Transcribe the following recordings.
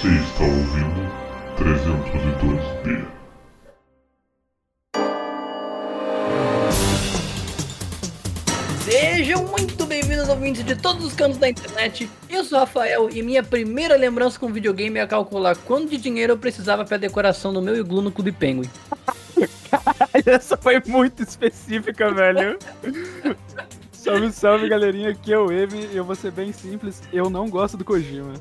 Você está ouvindo 302B. Sejam muito bem-vindos ouvintes de todos os cantos da internet. Eu sou o Rafael e minha primeira lembrança com videogame é calcular quanto de dinheiro eu precisava para decoração do meu iglu no Clube Penguin. Caralho, essa foi muito específica, velho. salve, salve, galerinha. Aqui é o Eve e eu vou ser bem simples. Eu não gosto do Kojima.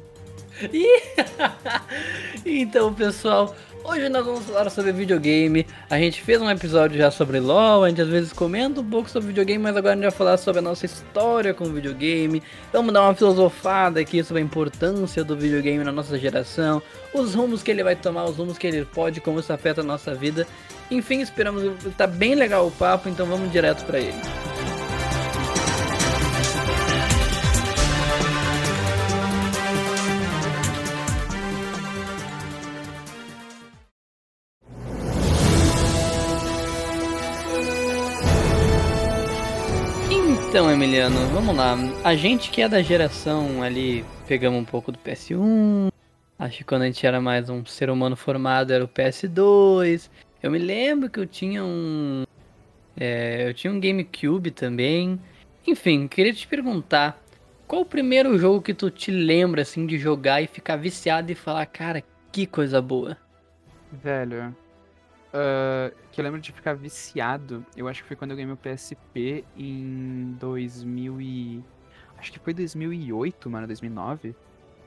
então, pessoal, hoje nós vamos falar sobre videogame. A gente fez um episódio já sobre LoL, a gente às vezes comenta um pouco sobre videogame, mas agora a gente vai falar sobre a nossa história com videogame. Vamos dar uma filosofada aqui sobre a importância do videogame na nossa geração, os rumos que ele vai tomar, os rumos que ele pode, como isso afeta a nossa vida. Enfim, esperamos. Tá bem legal o papo, então vamos direto para ele. Então, Emiliano, vamos lá. A gente que é da geração ali, pegamos um pouco do PS1. Acho que quando a gente era mais um ser humano formado era o PS2. Eu me lembro que eu tinha um. É, eu tinha um GameCube também. Enfim, queria te perguntar. Qual o primeiro jogo que tu te lembra assim de jogar e ficar viciado e falar, cara, que coisa boa? Velho, uh, que eu lembro de ficar viciado, eu acho que foi quando eu ganhei meu PSP em 2000 e... Acho que foi 2008, mano, 2009.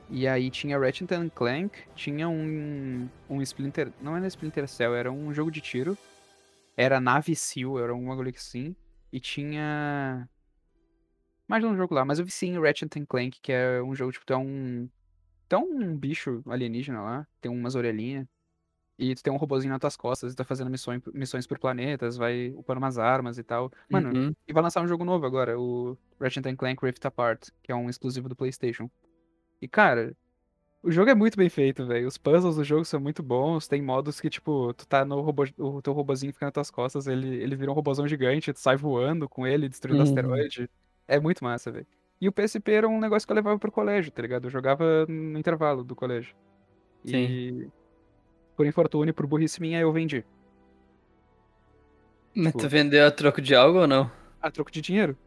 E aí tinha Ratchet Clank, tinha um, um Splinter... Não era Splinter Cell, era um jogo de tiro. Era Nave Seal, era um bagulho assim. E tinha... Mais um jogo lá, mas eu vi sim Ratchet Clank, que é um jogo, tipo, tu é um... Um bicho alienígena lá, tem umas orelhinhas. E tu tem um robozinho nas tuas costas e tá fazendo missões, missões por planetas, vai upando umas armas e tal. Mano, Uhum. e vai lançar um jogo novo agora, o Ratchet Clank Rift Apart, que é um exclusivo do PlayStation. E cara, o jogo é muito bem feito, velho. Os puzzles do jogo são muito bons. Tem modos que, tipo, tu tá no robô, o teu robozinho fica nas tuas costas, ele, ele vira um robozão gigante, tu sai voando com ele, destruindo Uhum. asteroide. É muito massa, velho. E o PSP era um negócio que eu levava pro colégio, tá ligado? Eu jogava no intervalo do colégio. E por infortúnio, por burrice minha, eu vendi. Mas Tipo- tu vendeu a troco de algo ou não? A troco de dinheiro.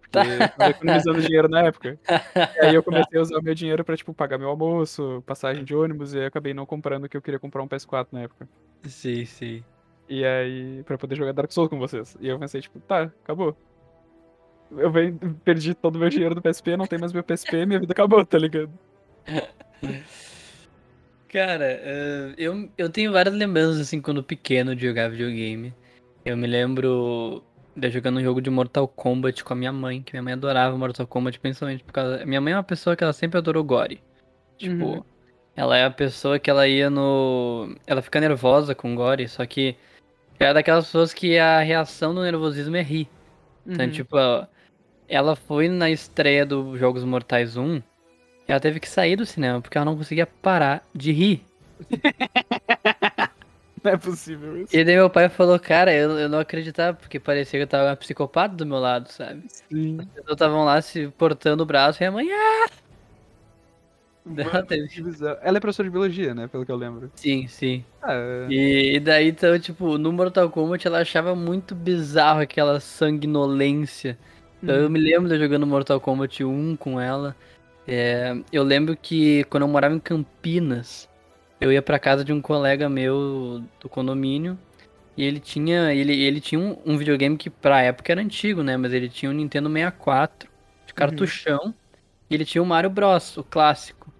Porque eu tava economizando dinheiro na época. E aí eu comecei a usar o meu dinheiro pra, tipo, pagar meu almoço, passagem de ônibus, e aí eu acabei não comprando, que eu queria comprar um PS4 na época. Sim, sim. E aí, pra poder jogar Dark Souls com vocês. E eu pensei, tipo, tá, acabou. Eu perdi todo o meu dinheiro do PSP, não tem mais meu PSP, minha vida acabou, tá ligado? Cara, eu, eu tenho várias lembranças, assim, quando pequeno de jogar videogame. Eu me lembro de jogando um jogo de Mortal Kombat com a minha mãe, que minha mãe adorava Mortal Kombat, principalmente por causa... Minha mãe é uma pessoa que ela sempre adorou gore. Tipo, Uhum. ela é a pessoa que ela ia no... Ela fica nervosa com gore, só que é daquelas pessoas que a reação do nervosismo é rir. Então, Uhum. tipo, ela foi na estreia do Jogos Mortais 1 e ela teve que sair do cinema porque ela não conseguia parar de rir. Não é possível isso. E daí meu pai falou, cara, eu, eu não acreditava, porque parecia que eu tava uma psicopata do meu lado, sabe? Sim. As pessoas estavam lá se portando o braço e a mãe, ah! Ela teve-. Ela é professora de biologia, né? Pelo que eu lembro. Sim, sim. Ah, é. E, e daí, então, tipo, no Mortal Kombat ela achava muito bizarro aquela sanguinolência. Então eu me lembro de eu jogando Mortal Kombat 1 com ela. É, eu lembro que quando eu morava em Campinas, eu ia pra casa de um colega meu do condomínio. E ele tinha. Ele, ele tinha um, um videogame que pra época era antigo, né? Mas ele tinha um Nintendo 64 de cartuchão. E ele tinha o Mario Bros, o clássico.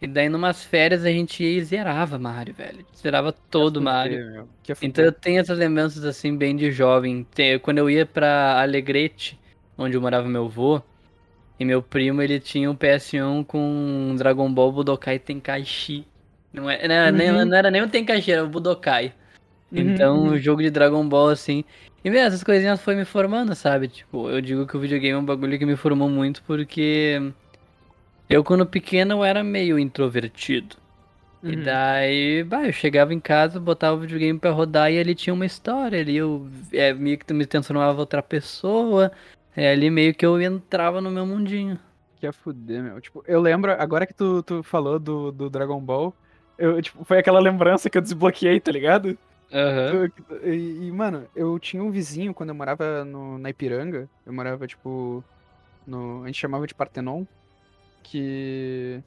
E daí numas férias a gente ia e zerava Mario, velho. Zerava todo o Mario. Então eu tenho essas lembranças assim, bem de jovem. Quando eu ia pra Alegrete, onde eu morava meu avô, e meu primo ele tinha um PS1 com Dragon Ball Budokai Tenkaichi. Não, é, não, nem- Uhum. não era nem o Tenkaichi, era o Budokai. Uhum, Então, o jogo de Dragon Ball, assim. E meu, essas coisinhas foi me formando, sabe? Tipo, eu digo que o videogame é um bagulho que me formou muito porque eu, quando pequeno, eu era meio introvertido. E Uhum. daí, bah, eu chegava em casa, botava o videogame pra rodar e ali tinha uma história. Ali eu é, meio que me transformava em outra pessoa. É ali meio que eu entrava no meu mundinho. Que ia fuder, meu. Tipo, eu lembro, agora que tu, tu falou do, do Dragon Ball, eu, tipo, foi aquela lembrança que eu desbloqueei, tá ligado? Aham. E, e, mano, eu tinha um vizinho quando eu morava no, na Ipiranga. Eu morava, tipo, no. A gente chamava de Partenon. Que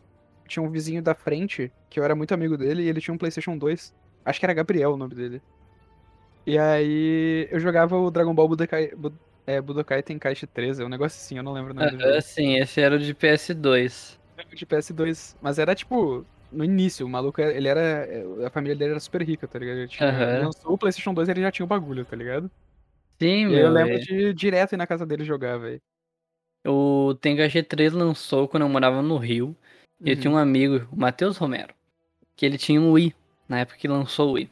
tinha um vizinho da frente, que eu era muito amigo dele, e ele tinha um PlayStation 2. Acho que era Gabriel o nome dele. E aí eu jogava o Dragon Ball Budokai, Bud- é, Budokai Tenkaichi 13, um negócio assim, eu não lembro o nome. Aham, sim, esse era o de PS2. de PS2. Mas era tipo, no início, o maluco, ele era. A família dele era super rica, tá ligado? Ele tinha, Aham. lançou o PlayStation 2 ele já tinha o bagulho, tá ligado? Sim, meu. eu lembro é. de direto ir na casa dele jogar, velho. O Tenga 3 lançou quando eu morava no Rio. E eu tinha um amigo, o Matheus Romero, que ele tinha um Wii, na época que lançou o Wii.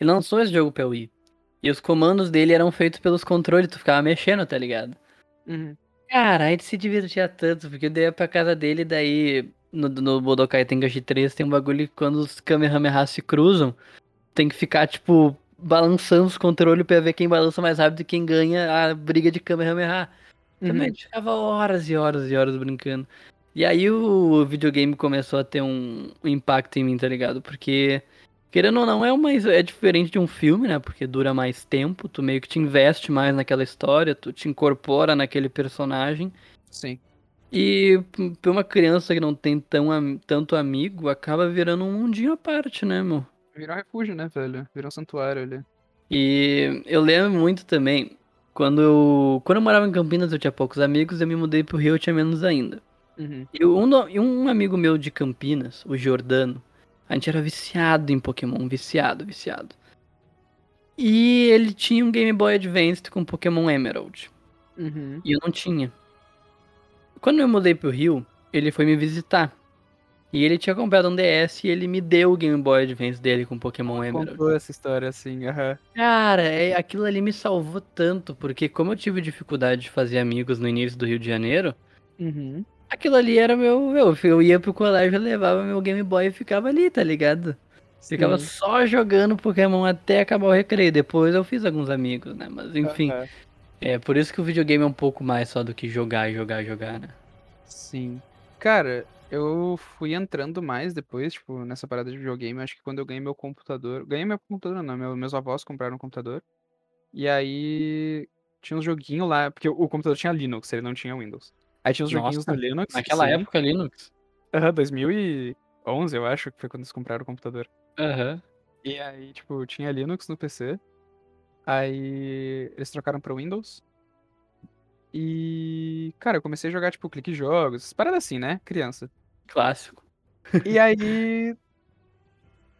Ele lançou esse jogo pra Wii. E os comandos dele eram feitos pelos controles, tu ficava mexendo, tá ligado? Uhum. Cara, a gente se divertia tanto, porque eu ia pra casa dele, daí no, no Budokai Tenkaichi 3 tem um bagulho que quando os Kamehameha se cruzam, tem que ficar, tipo, balançando os controles pra ver quem balança mais rápido e quem ganha a briga de Kamehameha. Também a Uhum. gente ficava horas e horas e horas brincando. E aí o videogame começou a ter um impacto em mim, tá ligado? Porque, querendo ou não, é, uma, é diferente de um filme, né? Porque dura mais tempo, tu meio que te investe mais naquela história, tu te incorpora naquele personagem. Sim. E pra uma criança que não tem tão, tanto amigo, acaba virando um mundinho à parte, né, meu? Virou um refúgio, né, velho? Virou um santuário ali. E eu lembro muito também, quando eu, quando eu morava em Campinas eu tinha poucos amigos, eu me mudei pro Rio eu tinha menos ainda. Uhum. E um, e um amigo meu de Campinas, o Jordano, a gente era viciado em Pokémon, viciado, viciado. E ele tinha um Game Boy Advance com Pokémon Emerald. Uhum. E eu não tinha. Quando eu mudei pro Rio, ele foi me visitar. E ele tinha comprado um DS e ele me deu o Game Boy Advance dele com Pokémon Emerald. Contou essa história assim, aham. Cara, é, aquilo ali me salvou tanto, porque como eu tive dificuldade de fazer amigos no início do Rio de Janeiro, Uhum. Aquilo ali era meu, meu. Eu ia pro colégio, eu levava meu Game Boy e ficava ali, tá ligado? Ficava Sim. só jogando Pokémon até acabar o recreio. Depois eu fiz alguns amigos, né? Mas enfim, é por isso que o videogame é um pouco mais só do que jogar, jogar, jogar, né? Sim. Cara, eu fui entrando mais depois, tipo, nessa parada de videogame. Acho que quando eu ganhei meu computador. Ganhei meu computador, não, meu- meus avós compraram um computador. E aí tinha uns joguinhos lá, porque o computador tinha Linux, ele não tinha Windows. Aí tinha uns joguinhos Nossa, no Linux. Naquela sim. época, Linux. Aham, 2011, eu acho, que foi quando eles compraram o computador. Aham. E aí, tipo, tinha Linux no PC. Aí eles trocaram pra Windows. E, cara, eu comecei a jogar, tipo, clique jogos, essas paradas assim, né? Criança. Clássico. E aí.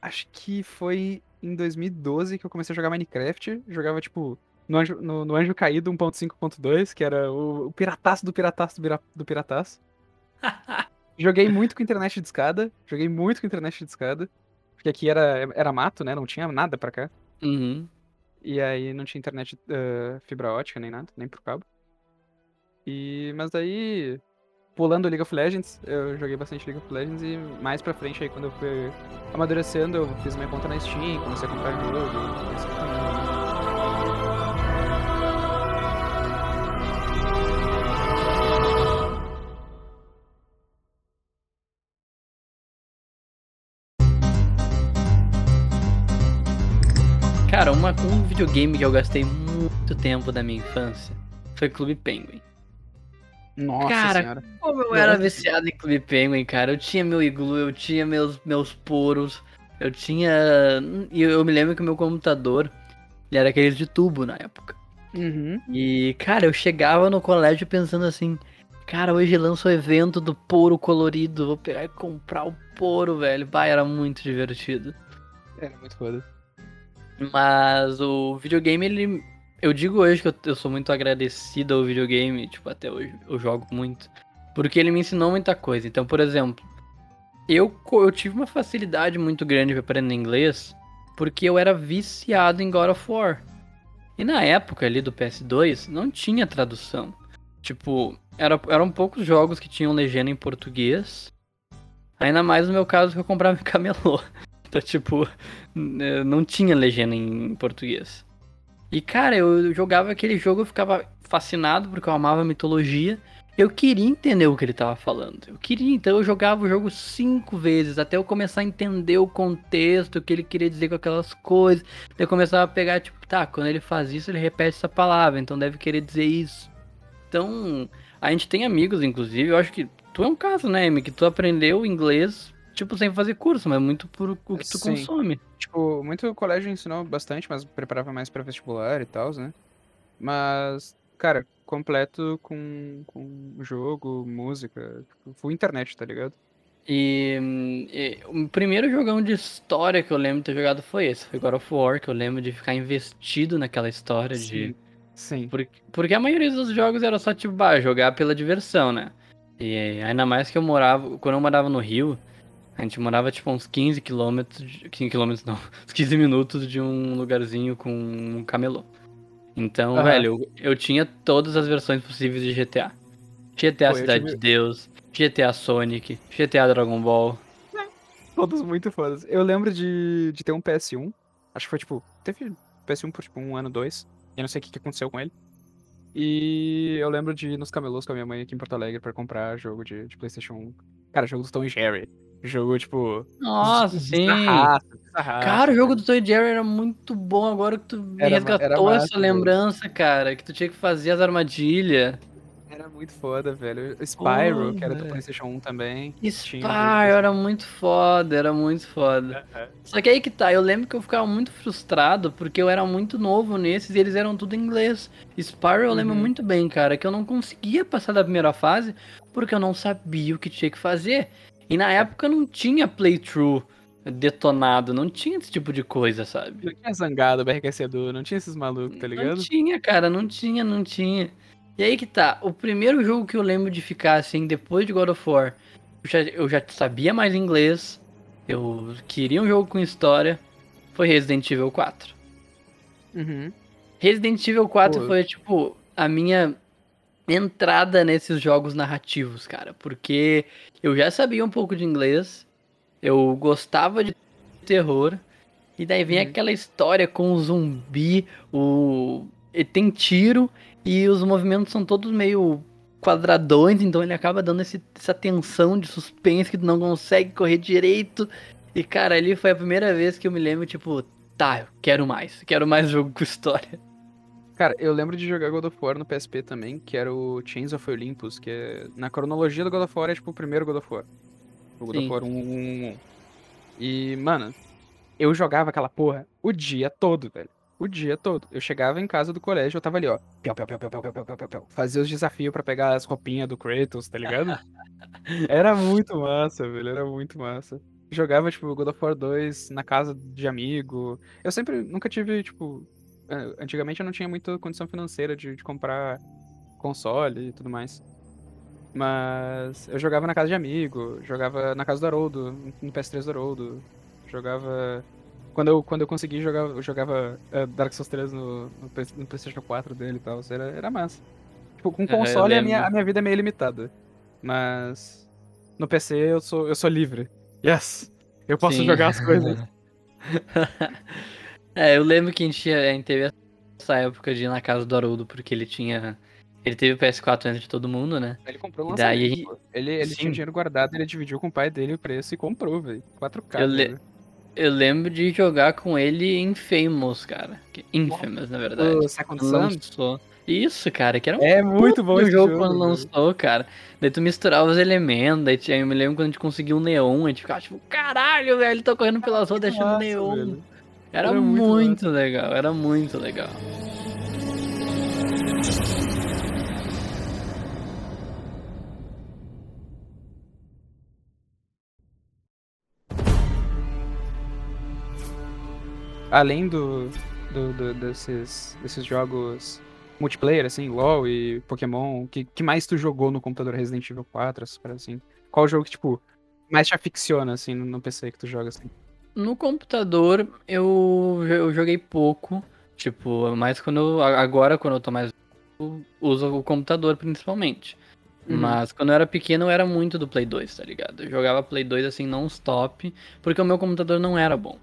Acho que foi em 2012 que eu comecei a jogar Minecraft. Jogava, tipo, no Anjo, no, no Anjo Caído 1.5.2, que era o, o pirataço do pirataço do, do pirataço. Joguei muito com internet de escada. Joguei muito com internet de escada. Porque aqui era, era mato, né? Não tinha nada pra cá. Uhum. E aí não tinha internet eh, fibra ótica nem nada, nem por cabo. E mas daí pulando League of Legends, eu joguei bastante League of Legends e mais pra frente aí quando eu fui amadurecendo, eu fiz minha conta na Steam, comecei a comprar jogo, e assim foi videogame que eu gastei muito tempo da minha infância foi Clube Penguin. Nossa Cara, senhora. Como eu era viciado em Clube Penguin, cara. Eu tinha meu iglu, eu tinha meus, meus poros, eu tinha. E eu, eu me lembro que o meu computador ele era aquele de tubo na época. Uhum. E, cara, eu chegava no colégio pensando assim. Cara, hoje lança o evento do poro colorido. Vou pegar e comprar o poro, velho. Bah, era muito divertido. Era muito foda. Mas o videogame, ele. Eu digo hoje que eu, eu sou muito agradecido ao videogame, tipo, até hoje eu jogo muito. Porque ele me ensinou muita coisa. Então, por exemplo, eu, eu tive uma facilidade muito grande pra aprender inglês, porque eu era viciado em God of War. E na época ali do PS2, não tinha tradução. Tipo, era, eram poucos jogos que tinham legenda em português. Ainda mais no meu caso que eu comprava em camelô. Então, tipo, n- não tinha legenda em português. E, cara, eu jogava aquele jogo, eu ficava fascinado porque eu amava mitologia. eu queria entender o que ele tava falando. Eu queria, então eu jogava o jogo cinco vezes até eu começar a entender o contexto, o que ele queria dizer com aquelas coisas. Eu começava a pegar, tipo, tá, quando ele faz isso, ele repete essa palavra, então deve querer dizer isso. Então, a gente tem amigos, inclusive, eu acho que tu é um caso, né, Amy, que tu aprendeu inglês, tipo, sem fazer curso, mas muito por o que tu Sim. consome. Tipo, muito colégio ensinou bastante, mas preparava mais pra vestibular e tal, né? Mas, cara, completo com, com jogo, música, tipo, full internet, tá ligado? E, e o primeiro jogão de história que eu lembro de ter jogado foi esse, foi God of War, que eu lembro de ficar investido naquela história de... Sim. Sim. Porque, porque a maioria dos jogos era só, tipo, bah, jogar pela diversão, né? E ainda mais que eu morava, quando eu morava no Rio, a gente morava, tipo, uns 15 quilômetros, de- 15 quilômetros não, uns 15 minutos de um lugarzinho com um camelô. Então, Aham. velho, eu, eu tinha todas as versões possíveis de GTA. GTA Pô, Cidade tive- de Deus, GTA Sonic, GTA Dragon Ball. Todos muito fodas. Eu lembro de, de ter um PS1. Acho que foi tipo. Teve PS1 por tipo um ano, dois. E eu não sei o que, que aconteceu com ele. E eu lembro de ir nos camelôs com a minha mãe aqui em Porto Alegre pra comprar jogo de, de PlayStation 1. Cara, jogo do Tom e Jerry. Jogo, tipo. Nossa, sim! Cara, o jogo do Toy Jerry era muito bom agora que tu me Era resgatou era essa lembrança, cara. Que tu tinha que fazer as armadilhas. Era muito foda, velho. Spyro, Pô, que era do. PlayStation 1 também. Spyro era muito foda, era muito foda. Só que aí que tá, eu lembro que eu ficava muito frustrado porque eu era muito novo nesses e eles eram tudo em inglês. Spyro eu lembro Uhum. muito bem, cara, que eu não conseguia passar da primeira fase porque eu não sabia o que tinha que fazer. E na época não tinha playthrough detonado, não tinha esse tipo de coisa, sabe? Não tinha zangado, BRQC não tinha esses malucos, tá Não ligado? tinha, cara, não tinha, não tinha. E aí que tá, o primeiro jogo que eu lembro de ficar assim, depois de God of War, eu já, eu já sabia mais inglês, eu queria um jogo com história, foi Resident Evil 4. Uhum. Resident Evil 4 Pô. foi, tipo, a minha entrada nesses jogos narrativos, cara, porque eu já sabia um pouco de inglês, eu gostava de terror, e daí vem Uhum. aquela história com o zumbi, o. e tem tiro, e os movimentos são todos meio quadradões, então ele acaba dando esse- essa tensão de suspense que tu não consegue correr direito. E cara, ali foi a primeira vez que eu me lembro, tipo, tá, eu quero mais, quero mais jogo com história. Cara, eu lembro de jogar God of War no PSP também, que era o Chains of Olympus, que é... na cronologia do God of War é tipo o primeiro God of War. O God Sim. of War 1, 1, 1, 1. E, mano, eu jogava aquela porra o dia todo, velho. O dia todo. Eu chegava em casa do colégio, eu tava ali, ó. Piau, piau, piau, piau, piau, piau, piau, piau, piau. Fazia os desafios pra pegar as roupinhas do Kratos, tá ligado? era muito massa, velho. Era muito massa. Jogava, tipo, God of War 2 na casa de amigo. Eu sempre, nunca tive, tipo, Antigamente eu não tinha muita condição financeira de, de comprar console e tudo mais. Mas eu jogava na casa de amigo, jogava na casa do Haroldo, no PS3 do Haroldo. Jogava. Quando eu, quando eu consegui jogar, eu jogava é, Dark Souls 3 no, no, Play- no PlayStation 4 dele e tal. Era, era massa. Tipo, com É, console a minha, a minha vida é meio limitada. Mas. No PC eu sou, eu sou livre. Yes! Eu posso Sim. jogar as coisas. É, eu lembro que a gente, a gente teve essa época de ir na casa do Haroldo, porque ele tinha. Ele teve o PS4 antes de todo mundo, né? Ele comprou um daí- lançamento, pô. Ele, ele Sim. tinha dinheiro guardado, ele dividiu com o pai dele o preço e comprou, velho. 4K. Eu le- velho. Eu lembro de jogar com ele em Famous, cara. Infamous, na verdade. O Second lançou. Isso, cara, que era um é muito bom esse jogo, jogo, quando lançou, cara. Daí tu misturava os elementos, daí eu me lembro quando a gente conseguiu um neon, a gente ficava tipo, caralho, velho, ele tá correndo pelas ruas deixando neon. velho. Era, Era muito muito, legal, era muito legal. Além do, do, do- desses, desses jogos multiplayer, assim, LoL e Pokémon, que, que mais tu jogou no computador Resident Evil 4, essas paradas assim? Qual jogo que, tipo, mais te aficiona, assim, no, no PC que tu joga, assim? No computador eu, eu joguei pouco, tipo, mais quando eu, agora quando eu tô mais eu uso o computador principalmente. Uhum. Mas quando eu era pequeno eu era muito do Play 2, tá ligado? Eu jogava Play 2 assim non stop, porque o meu computador não era bom.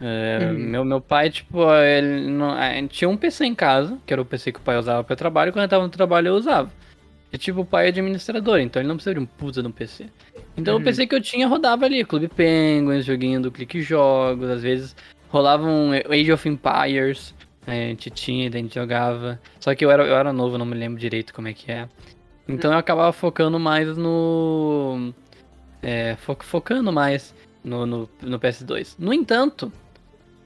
É, Uhum. meu, meu pai, tipo, ele não, tinha um PC em casa, que era o PC que o pai usava para trabalho, e quando eu tava no trabalho eu usava. E tipo, o pai é administrador, então ele não precisa de um puta de um PC. Então Uhum. o PC que eu tinha rodava ali, Clube Penguins, joguinho do Clique Jogos, às vezes rolava um Age of Empires, é, a gente tinha, a gente jogava. Só que eu era, eu era novo, não me lembro direito como é que é. Então eu acabava focando mais no. É, fo- focando mais no, no, no PS2. No entanto,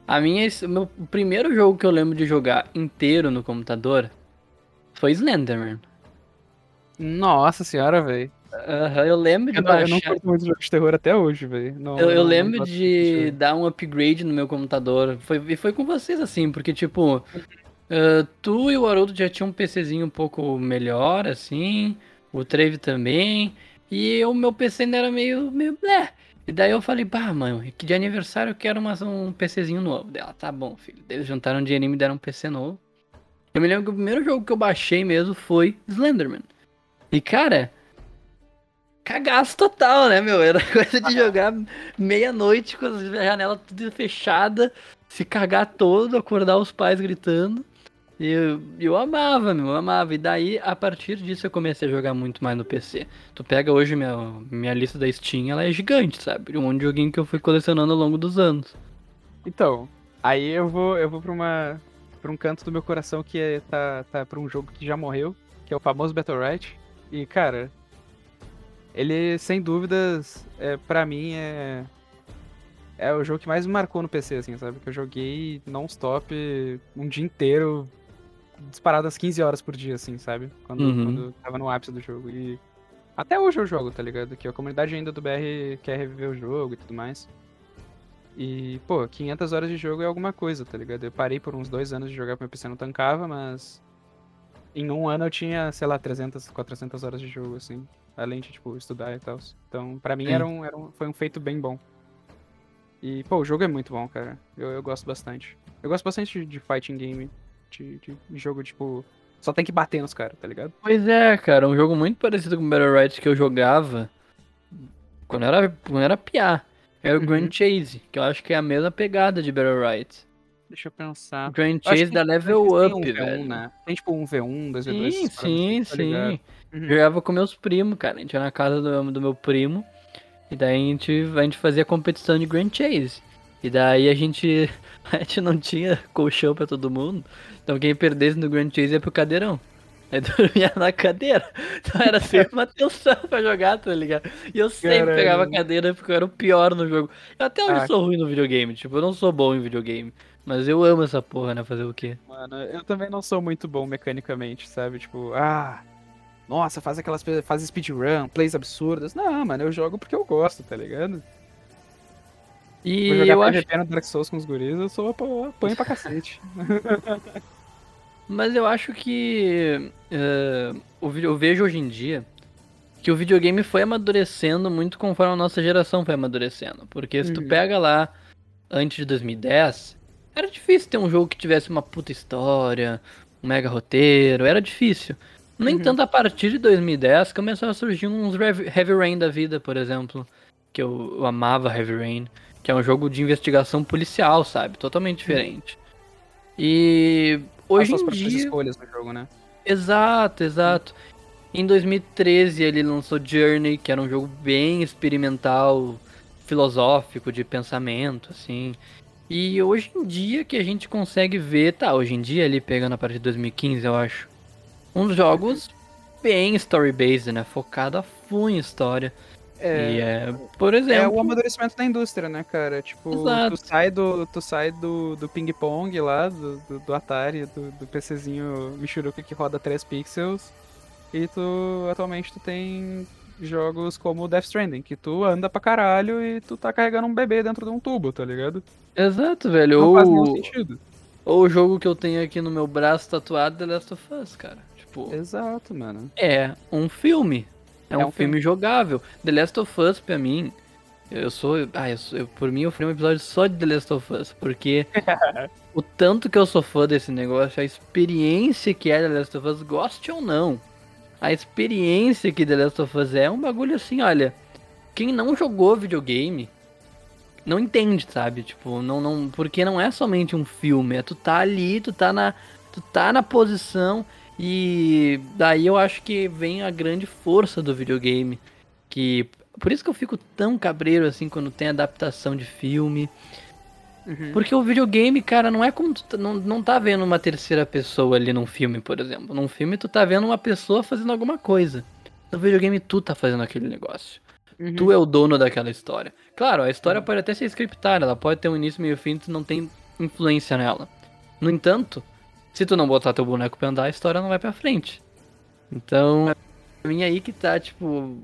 a minha, meu o primeiro jogo que eu lembro de jogar inteiro no computador foi Slenderman. Nossa senhora, velho. Aham, eu lembro de Eu, não- eu não baixar. curto muito jogos de terror até hoje, velho. Não- Eu, eu não- não lembro gosto de muito dar um upgrade no meu computador. Foi, e foi com vocês, assim, porque, tipo, ah, tu e o Haroldo já tinham um PCzinho um pouco melhor, assim. O Treve também. E o meu PC ainda era meio, meio blé. E daí eu falei, bah, mãe, que de aniversário eu quero mais um PCzinho novo. Dela, tá bom, filho. Eles juntaram dinheiro e me deram um PC novo. Eu me lembro que o primeiro jogo que eu baixei mesmo foi Slenderman. E, cara, cagaço total, né, meu? Era coisa de jogar meia-noite com a janela tudo fechada, se cagar todo, acordar os pais gritando. E eu, eu amava, meu, eu amava. E daí, a partir disso, eu comecei a jogar muito mais no PC. Tu pega hoje minha, minha lista da Steam, ela é gigante, sabe? Um monte de joguinho que eu fui colecionando ao longo dos anos. Então, aí eu vou, eu vou pra uma. pra um canto do meu coração que é, tá, tá pra um jogo que já morreu, que é o famoso Battle Right. E, cara, ele, sem dúvidas, é, pra mim é. É o jogo que mais me marcou no PC, assim, sabe? Que eu joguei non-stop um dia inteiro, disparado às 15 horas por dia, assim, sabe? Quando, Uhum. quando tava no ápice do jogo. E até hoje eu jogo, tá ligado? Que a comunidade ainda do BR quer reviver o jogo e tudo mais. E, pô, 500 horas de jogo é alguma coisa, tá ligado? Eu parei por uns dois anos de jogar porque meu PC não tancava, mas em um ano eu tinha, sei lá, 300, 400 horas de jogo, assim. Além de, tipo, estudar e tal. Então, pra mim, Sim. era um, era um, foi um feito bem bom. E, pô, o jogo é muito bom, cara. Eu, eu gosto bastante. Eu gosto bastante de, de fighting game. De, de, de jogo, tipo, só tem que bater nos caras, tá ligado? Pois é, cara, um jogo muito parecido com Battle Right que eu jogava quando era, quando era piá. Era o Uhum. Grand Chase, que eu acho que é a mesma pegada de Battle Right. Deixa eu pensar. Grand Chase que- da Level Up, um V1, velho. né? Tem tipo um V1, 2V2. Sim, essas paradas sim, assim, tá ligado? sim. Uhum. Jogava com meus primos, cara. A gente ia na casa do, do meu primo. E daí a gente, a gente fazia competição de Grand Chase. E daí a gente, a gente não tinha colchão pra todo mundo. Então quem perdesse no Grand Chase ia pro cadeirão. Aí dormia na cadeira. Então era sempre uma tensão pra jogar, tá ligado? E eu sempre Caralho. pegava a cadeira porque eu era o pior no jogo. Eu até hoje Ah. sou ruim no videogame. Tipo, eu não sou bom em videogame. Mas eu amo essa porra, né? Fazer o quê? Mano, eu também não sou muito bom mecanicamente, sabe? Tipo, ah, nossa, faz aquelas faz speedrun, plays absurdas. Não, mano, eu jogo porque eu gosto, tá ligado? E Vou jogar eu acho PVP no Dark Souls com os guris, eu sou apanho pra cacete. Mas eu acho que vídeo- eu vejo hoje em dia que o videogame foi amadurecendo muito conforme a nossa geração foi amadurecendo. Porque se tu Uhum. pega lá antes de 2010, era difícil ter um jogo que tivesse uma puta história, um mega roteiro, era difícil. No Uhum. entanto, a partir de 2010 começaram a surgir uns Heavy Rain da vida, por exemplo, que eu, eu amava Heavy Rain, que é um jogo de investigação policial, sabe? Totalmente diferente. E hoje suas em dia escolhas no jogo, né? Exato, exato. Em 2013 ele lançou Journey, que era um jogo bem experimental, filosófico, de pensamento, assim. E hoje em dia que a gente consegue ver, tá, hoje em dia ali pegando a partir de 2015, eu acho, uns jogos bem story-based, né, focado a full em história. E é, por É exemplo, o amadurecimento da indústria, né, cara? Tipo, Exato. tu sai do, tu sai do, do ping-pong lá, do, do, do Atari, do, do PCzinho Michuruca que roda 3 pixels, e tu, atualmente, tu tem jogos como Death Stranding, que tu anda pra caralho e tu tá carregando um bebê dentro de um tubo, tá ligado? exato, velho. Não faz nenhum Ou, sentido. ou o jogo que eu tenho aqui no meu braço tatuado, The Last of Us, cara. Tipo, Exato, mano. É um filme. É, É um, um filme, filme. jogável. The Last of Us, pra mim, eu sou. Ah, eu sou, eu- por mim, eu faria um episódio só de The Last of Us. Porque o tanto que eu sou fã desse negócio, a experiência que é The Last of Us, goste ou não. A experiência que The Last of Us é um bagulho assim, olha. Quem não jogou videogame não entende, sabe? Tipo, não, não. Porque não é somente um filme, é tu tá ali, tu tá na. Tu tá na posição E daí eu acho que vem a grande força do videogame. Que. Por isso que eu fico tão cabreiro assim quando tem adaptação de filme. Uhum. Porque o videogame, cara, não é como tu tá- não, não tá vendo uma terceira pessoa ali num filme, por exemplo. Num filme tu tá vendo uma pessoa fazendo alguma coisa. No videogame tu tá fazendo aquele negócio. Uhum. Tu é o dono daquela história. Claro, a história pode até ser scriptada, ela pode ter um início, meio e fim, tu não tem influência nela. No entanto, se tu não botar teu boneco pra andar, a história não vai pra frente. Então, pra mim é aí que tá, tipo.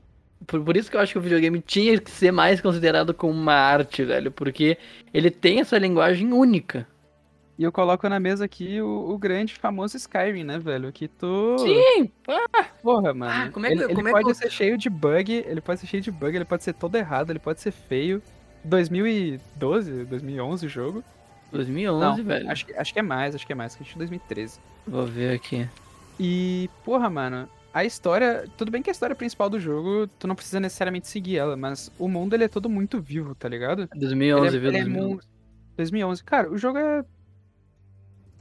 Por, por isso que eu acho que o videogame tinha que ser mais considerado como uma arte, velho. Porque ele tem essa linguagem única. E eu coloco na mesa aqui o, o grande famoso Skyrim, né, velho? Que tu. Sim, Porra, mano. como é que- ele ele como é pode que ser cheio de bug, ele pode ser cheio de bug, ele pode ser todo errado, ele pode ser feio. 2012, 2011 o jogo. 2011, Não, velho. Acho, que- acho que é mais, acho que é mais, que acho que é 2013. Vou ver aqui. E, porra, mano, a história. Tudo bem que a história principal do jogo, tu não precisa necessariamente seguir ela, mas o mundo ele é todo muito vivo, tá ligado? 2011, ele é, viu? ele é 2011. mu- 2011. Cara, o jogo é.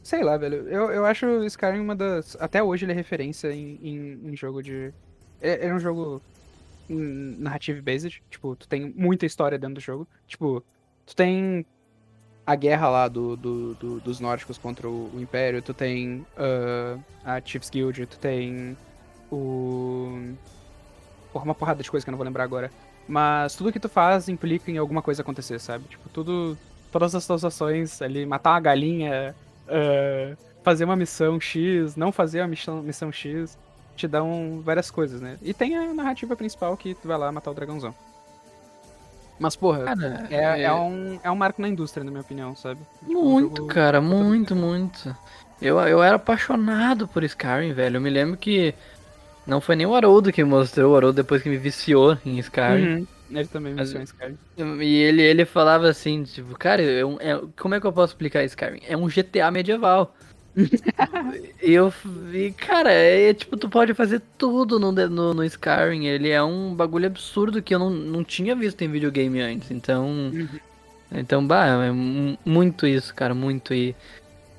Sei lá, velho. Eu, eu acho o Skyrim uma das. Até hoje ele é referência em, em, em jogo de. É, é um jogo narrative based. Tipo, tu tem muita história dentro do jogo. Tipo, tu tem a guerra lá do, do- do- dos nórdicos contra o, o Império. Tu tem ah, a Chiefs Guild. Tu tem o. Porra, uma porrada de coisa que eu não vou lembrar agora. Mas tudo que tu faz implica em alguma coisa acontecer, sabe? Tipo, tudo. Todas as tuas ações ali, matar uma galinha, ah, fazer uma missão X, não fazer uma missão, missão X, te dão várias coisas, né? E tem a narrativa principal que tu vai lá matar o dragãozão. Mas, porra, Cara, é, é um, é um marco na indústria, na minha opinião, sabe? Tipo, um Muito, cara, muito, muito. Eu, eu era apaixonado por Skyrim, velho. Eu me lembro que não foi nem o Haroldo que mostrou, o Haroldo depois que me viciou em Skyrim. Uhum. Ele também Mas- menciona Skyrim. E ele, ele falava assim, tipo, cara, é é- como é que eu posso explicar Skyrim? É um GTA medieval. e eu, e, cara, é tipo, tu pode fazer tudo no, de- no, no Skyrim. Ele é um bagulho absurdo que eu não, não tinha visto em videogame antes. Então, então, bah, é mu- muito isso, cara, muito. E,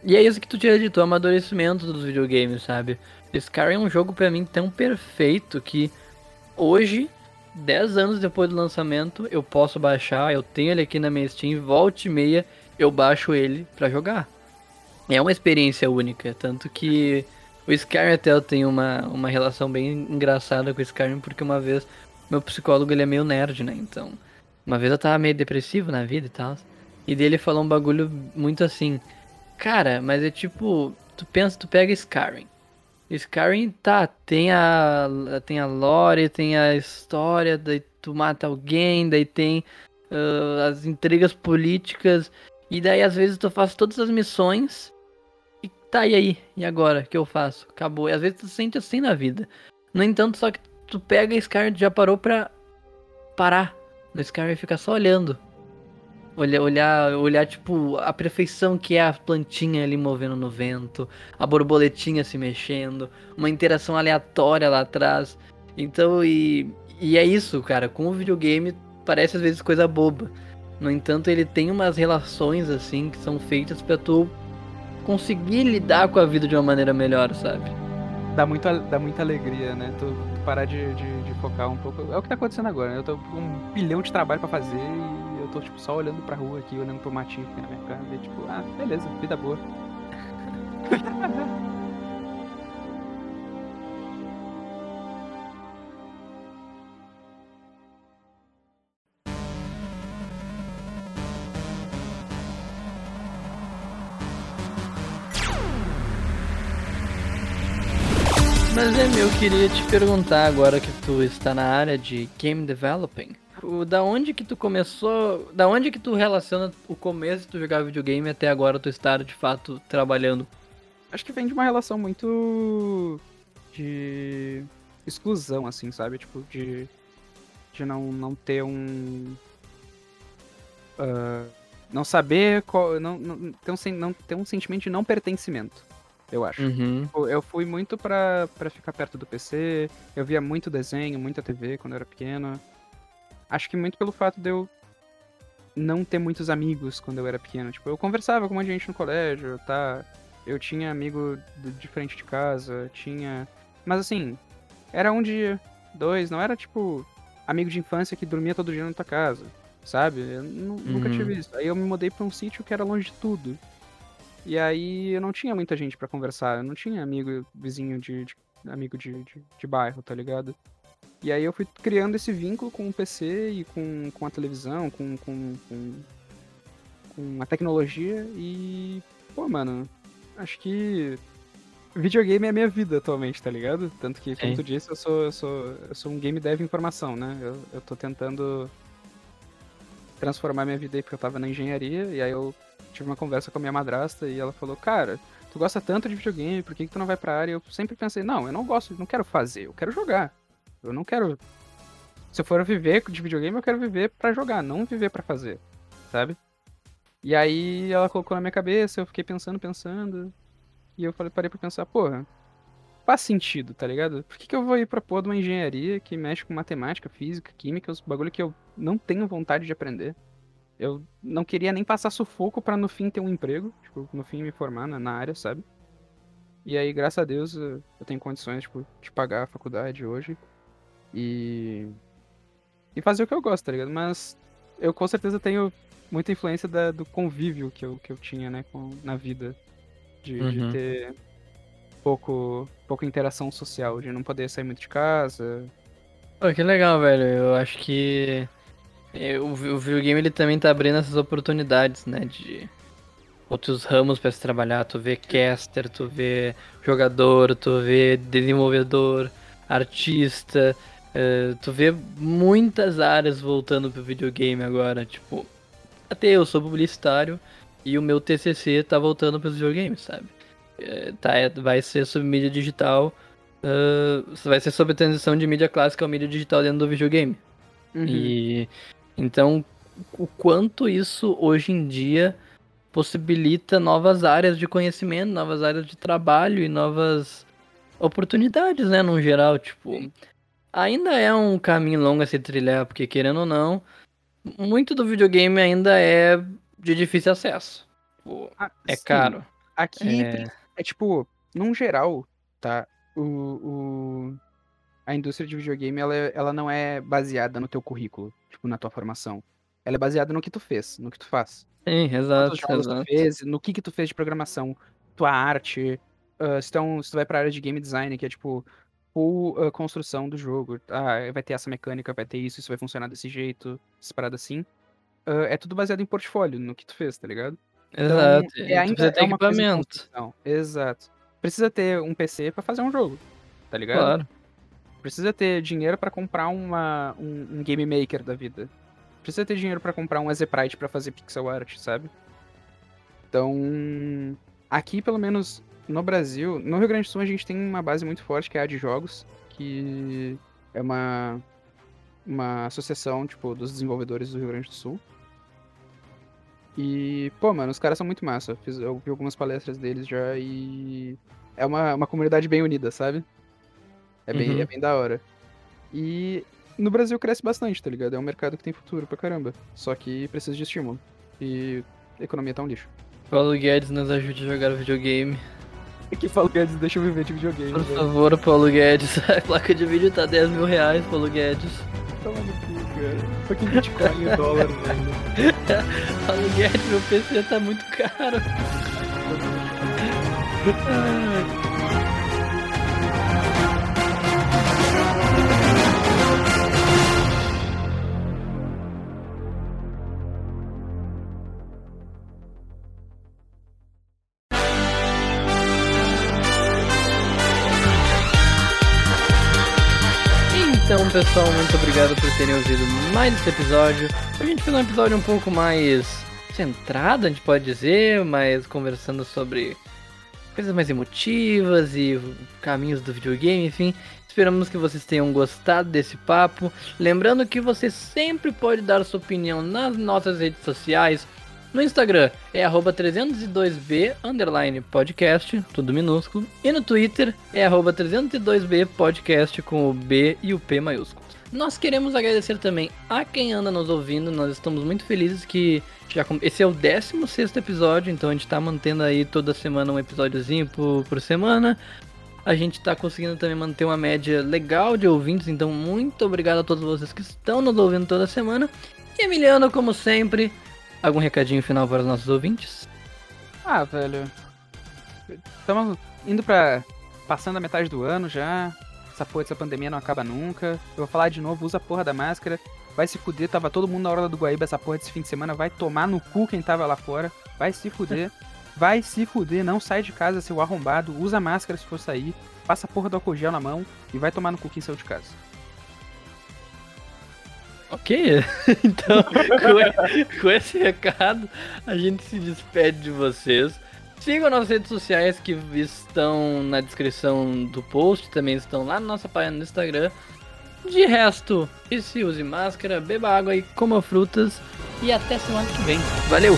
e é isso que tu tinha dito, o amadurecimento dos videogames, sabe? Skyrim é um jogo pra mim tão perfeito que hoje, 10 anos depois do lançamento, eu posso baixar, eu tenho ele aqui na minha Steam, volta e meia eu baixo ele pra jogar. É uma experiência única, tanto que o Skyrim até eu tenho uma, uma relação bem engraçada com o Skyrim, porque uma vez meu psicólogo ele é meio nerd, né? Então, uma vez eu tava meio depressivo na vida e tal, e dele falou um bagulho muito assim, cara, mas é tipo, tu pensa, tu pega Skyrim. Skyrim tá, tem a, tem a lore, tem a história, daí tu mata alguém, daí tem ah, as intrigas políticas, e daí às vezes tu faz todas as missões e tá, e aí? E agora? O que eu faço? Acabou. E às vezes tu se sente assim na vida. No entanto, só que tu pega Skyrim, tu já parou pra parar no Skyrim e fica só olhando. Olhar, olhar, olhar, tipo, a perfeição que é a plantinha ali movendo no vento, a borboletinha se mexendo, uma interação aleatória lá atrás. Então, e, e é isso, cara. Com o videogame parece às vezes coisa boba. No entanto, ele tem umas relações assim que são feitas pra tu conseguir lidar com a vida de uma maneira melhor, sabe? Dá, muito, dá muita alegria, né? Tu, tu parar de, de, de focar um pouco. É o que tá acontecendo agora, né? Eu tô com um bilhão de trabalho pra fazer e tô, tipo, só olhando pra rua aqui, olhando pro matinho tem na minha casa e, tipo, ah, beleza, vida boa. Mas é eu queria te perguntar agora que tu está na área de game developing. O, da onde que tu começou, da onde que tu relaciona o começo de tu jogar videogame até agora tu estar de fato trabalhando? Acho que vem de uma relação muito de exclusão, assim, sabe? Tipo, de, de não, não ter um. ah, não saber qual. Não, não, ter um, não ter um sentimento de não pertencimento, eu acho. Uhum. Tipo, Eu fui muito pra, pra ficar perto do PC, eu via muito desenho, muita TV quando eu era pequeno. Acho que muito pelo fato de eu não ter muitos amigos quando eu era pequeno. Tipo, eu conversava com um monte de gente no colégio, tá? Eu tinha amigo de frente de casa, tinha. Mas assim, era um dia, dois, não era tipo amigo de infância que dormia todo dia na tua casa, sabe? Eu nu- nunca Uhum. tive isso. Aí eu me mudei pra um sítio que era longe de tudo. E aí eu não tinha muita gente pra conversar, eu não tinha amigo vizinho de, de- amigo de, de, de bairro, tá ligado? E aí eu fui criando esse vínculo com o PC e com, com a televisão, com, com, com, com a tecnologia e, pô, mano, acho que videogame é a minha vida atualmente, tá ligado? Tanto que, como Sim. tu disse, eu sou, eu sou, eu sou um game dev em formação, né? Eu, eu tô tentando transformar minha vida aí porque eu tava na engenharia e aí eu tive uma conversa com a minha madrasta e ela falou, cara, tu gosta tanto de videogame, por que, que tu não vai pra área? Eu sempre pensei, não, eu não gosto, não quero fazer, eu quero jogar. Eu não quero. Se eu for viver de videogame, eu quero viver pra jogar, não viver pra fazer, sabe? E aí ela colocou na minha cabeça, eu fiquei pensando, pensando. E eu falei, parei pra pensar, porra, faz sentido, tá ligado? Por que, que eu vou ir pra porra de uma engenharia que mexe com matemática, física, química, os bagulho que eu não tenho vontade de aprender? Eu não queria nem passar sufoco pra no fim ter um emprego, tipo, no fim me formar na, na área, sabe? E aí, graças a Deus, eu eu tenho condições, tipo, de pagar a faculdade hoje e. E fazer o que eu gosto, tá ligado? Mas eu com certeza tenho muita influência da- do convívio que eu, que eu tinha, né, com, na vida. De, de Uhum. ter pouco, pouca interação social, de não poder sair muito de casa. Pô, que legal, velho. Eu acho que é, o vi- o videogame ele também tá abrindo essas oportunidades, né? De outros ramos pra se trabalhar. Tu vê caster, tu vê jogador, tu vê desenvolvedor, artista. Eh, tu vê muitas áreas voltando pro videogame agora. Tipo, até eu sou publicitário e o meu TCC tá voltando pros videogames, sabe? Eh, tá, é- vai ser sobre mídia digital. ah, vai ser sobre a transição de mídia clássica ao mídia digital dentro do videogame. Uhum. E então, o quanto isso hoje em dia possibilita novas áreas de conhecimento, novas áreas de trabalho e novas oportunidades, né, no geral, tipo, ainda é um caminho longo a se trilhar, porque querendo ou não, muito do videogame ainda é de difícil acesso. Tipo, Ah, é sim, caro. Aqui É, É tipo, num geral, tá? O, o- a indústria de videogame, ela, ela não é baseada no teu currículo, tipo, na tua formação. Ela é baseada no que tu fez, no que tu faz. sim, exato, exato. fez, no que que tu fez de programação, tua arte, ah, se, tu é um- se tu vai pra área de game design, que é tipo, full ah, construção do jogo. Ah, vai ter essa mecânica, vai ter isso, isso vai funcionar desse jeito, essa parada assim. Ah, é tudo baseado em portfólio, no que tu fez, tá ligado? Exato. Então, é, ainda precisa ter é equipamento. Exato. Precisa ter um PC pra fazer um jogo, tá ligado? Claro. Precisa ter dinheiro pra comprar uma, um, um game maker da vida. Precisa ter dinheiro pra comprar um Ezeprite pra fazer pixel art, sabe? Então, aqui pelo menos no Brasil, no Rio Grande do Sul a gente tem uma base muito forte que é a de jogos, que é uma uma associação, tipo, dos desenvolvedores do Rio Grande do Sul. E, pô, mano, os caras são muito massa. Fiz, eu vi algumas palestras deles já e é uma, uma comunidade bem unida, sabe? É bem, Uhum. é bem da hora. E no Brasil cresce bastante, tá ligado? É um mercado que tem futuro pra caramba. Só que precisa de estímulo. E a economia tá um lixo. Paulo Guedes nos ajude a jogar videogame. Que fala Guedes, deixa eu viver de videogame. Por favor, Paulo Guedes. A placa de vídeo tá 10 mil reais, Paulo Guedes. Toma no cu, cara. Fucking Bitcoin e dólar, velho. Paulo Guedes, meu PC tá muito caro. Pessoal, muito obrigado por terem ouvido mais esse episódio. A gente fez um episódio um pouco mais centrado, a gente pode dizer, mas conversando sobre coisas mais emotivas e caminhos do videogame, enfim. Esperamos que vocês tenham gostado desse papo. Lembrando que você sempre pode dar sua opinião nas nossas redes sociais. No Instagram é arroba 302b underline podcast, tudo minúsculo. E no Twitter é arroba 302b podcast com o B e o P maiúsculo. Nós queremos agradecer também a quem anda nos ouvindo. Nós estamos muito felizes que já esse é o 16 episódio, então a gente tá mantendo aí toda semana um episódiozinho por, por semana. A gente tá conseguindo também manter uma média legal de ouvintes, então muito obrigado a todos vocês que estão nos ouvindo toda semana. E Emiliano, como sempre, algum recadinho final para os nossos ouvintes? Ah, velho. Estamos indo pra. passando a metade do ano já. Essa porra dessa pandemia não acaba nunca. Eu vou falar de novo, usa a porra da máscara. Vai se fuder, tava todo mundo na hora do Guaíba essa porra desse fim de semana. Vai tomar no cu quem tava lá fora. Vai se fuder. Vai se fuder, não sai de casa, seu arrombado. Usa máscara se for sair. Passa a porra do álcool gel na mão e vai tomar no cu quem saiu de casa. Ok, então com, com esse recado a gente se despede de vocês. Sigam nossas redes sociais que estão na descrição do post, também estão lá na nossa página no Instagram. De resto, se use máscara, beba água e coma frutas. E até semana que vem. Valeu!